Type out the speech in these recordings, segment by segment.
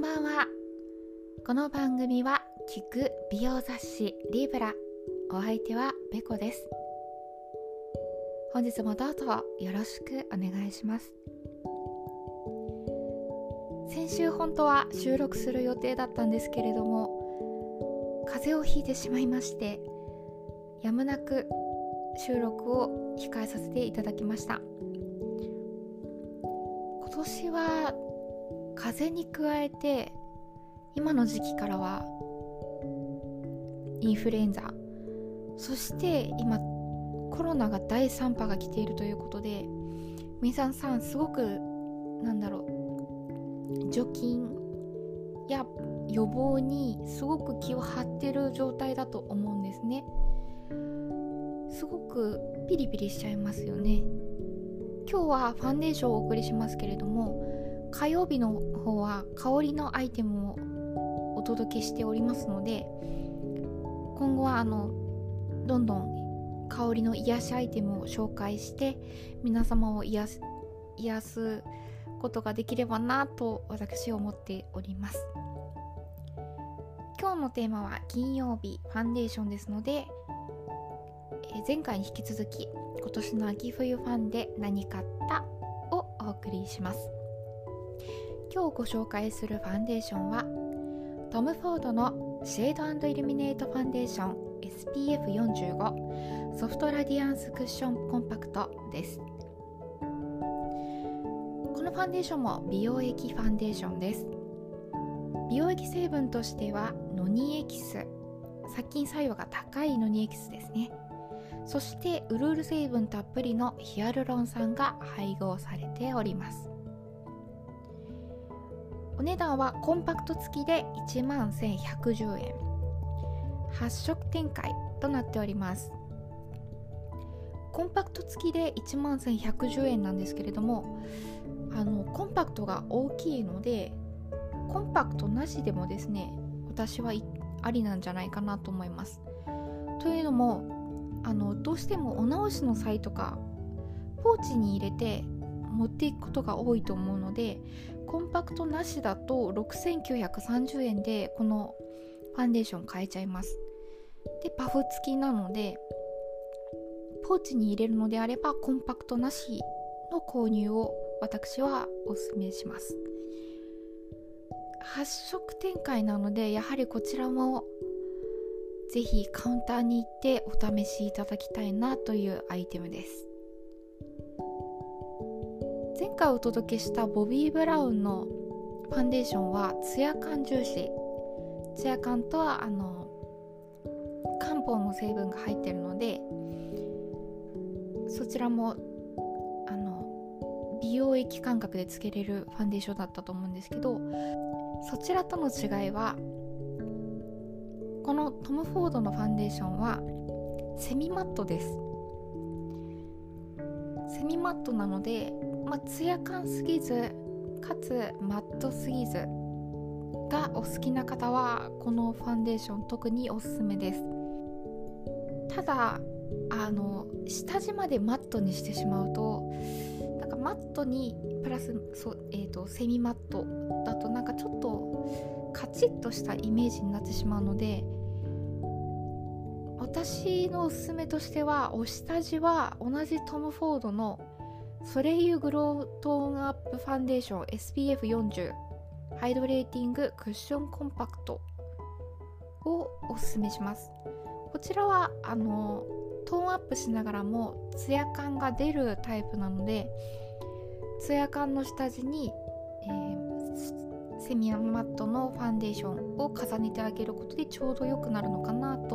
んばんは。この番組は聞く美容雑誌リーブラ。お相手はベコです。本日もどうぞよろしくお願いします。先週本当は収録する予定だったんですけれども風邪をひいてしまいましてやむなく収録を控えさせていただきました。今年は風に加えて今の時期からはインフルエンザそして今コロナが第3波が来ているということで皆さんすごくなんだろう除菌や予防にすごく気を張ってる状態だと思うんですね。すごくピリピリしちゃいますよね。今日はファンデーションをお送りしますけれども火曜日の方は香りのアイテムをお届けしておりますので今後はあのどんどん香りの癒しアイテムを紹介して皆様を癒す癒すことができればなと私は思っております。今日のテーマは金曜日ファンデーションですので前回に引き続き今年の秋冬ファンで何買ったをお送りします。今日ご紹介するファンデーションはトム・フォードのシェードイルミネートファンデーション SPF45 ソフトラディアンスクッションコンパクトです。このファンデーションも美容液ファンデーションです。美容液成分としてはノニエキス。殺菌作用が高いノニエキスですね。そしてウルール成分たっぷりのヒアルロン酸が配合されております。お値段はコンパクト付きで1万1110円。8色展開となっております。コンパクト付きで1万1110円なんですけれどもあのコンパクトが大きいのでコンパクトなしでもですね私はありなんじゃないかなと思います。というのもあのどうしてもお直しの際とかポーチに入れて持っていくことが多いと思うのでコンパクトなしだと6930円でこのファンデーション買えちゃいます。でパフ付きなのでポーチに入れるのであればコンパクトなしの購入を私はおすすめします。8色展開なのでやはりこちらもぜひカウンターに行ってお試しいただきたいなというアイテムです。前回お届けしたボビー・ブラウンのファンデーションはツヤ感重視。ツヤ感とはあの漢方の成分が入ってるのでそちらもあの美容液感覚でつけれるファンデーションだったと思うんですけどそちらとの違いはこのトム・フォードのファンデーションはセミマットです。セミマットなのでまあ、ツヤ感すぎずかつマットすぎずがお好きな方はこのファンデーション特におすすめです。ただあの下地までマットにしてしまうとなんかマットにプラスそ、えーと、セミマットだとなんかちょっとカチッとしたイメージになってしまうので私のおすすめとしてはお下地は同じトム・フォードのソレイユグロートーンアップファンデーション SPF40 ハイドレーティングクッションコンパクトをおすすめします。こちらはあのトーンアップしながらもツヤ感が出るタイプなのでツヤ感の下地に、えー、セミアマットのファンデーションを重ねてあげることでちょうど良くなるのかなと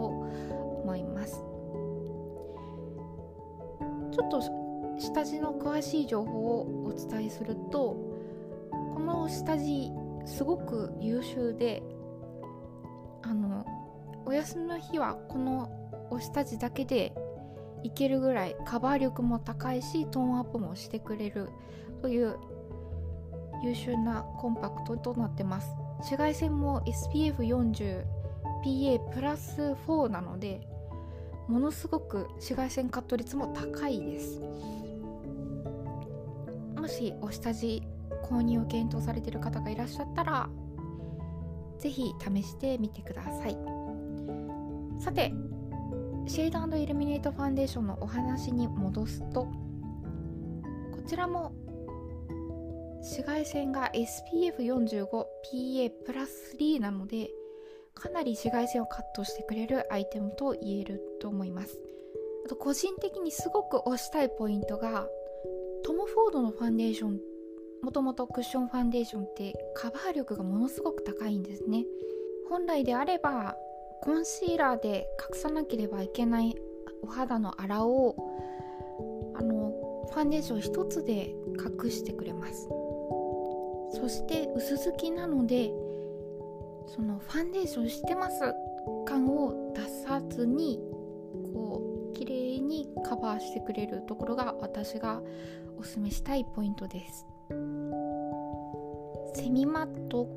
ちょっと下地の詳しい情報をお伝えするとこの下地すごく優秀であのお休みの日はこのお下地だけでいけるぐらいカバー力も高いしトーンアップもしてくれるという優秀なコンパクトとなってます。紫外線も SPF40PA プラス4なのでものすごく紫外線カット率も高いです。もしお下地購入を検討されている方がいらっしゃったらぜひ試してみてください。さてシェードイルミネートファンデーションのお話に戻すとこちらも紫外線が SPF45PA+3 なのでかなり紫外線をカットしてくれるアイテムと言えると思います。あと個人的にすごく推したいポイントがトム・フォードのファンデーションもともとクッションファンデーションってカバー力がものすごく高いんですね。本来であればコンシーラーで隠さなければいけないお肌のあらをあのファンデーション一つで隠してくれます。そして薄付きなのでそのファンデーションしてます感を出さずにこう綺麗にカバーしてくれるところが私がおすすめしたいポイントです。セミマット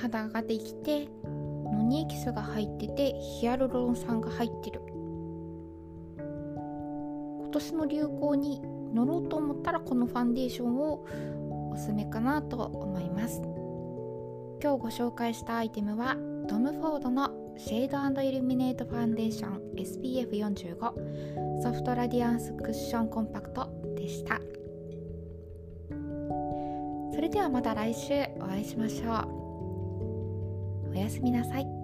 肌ができてノニエキスが入っててヒアルロン酸が入ってる。今年の流行に乗ろうと思ったらこのファンデーションをおすすめかなと思います。今日ご紹介したアイテムはトム・フォードのシェードイルミネートファンデーション SPF45 ソフトラディアンスクッションコンパクトでした。それではまた来週お会いしましょう。おやすみなさい。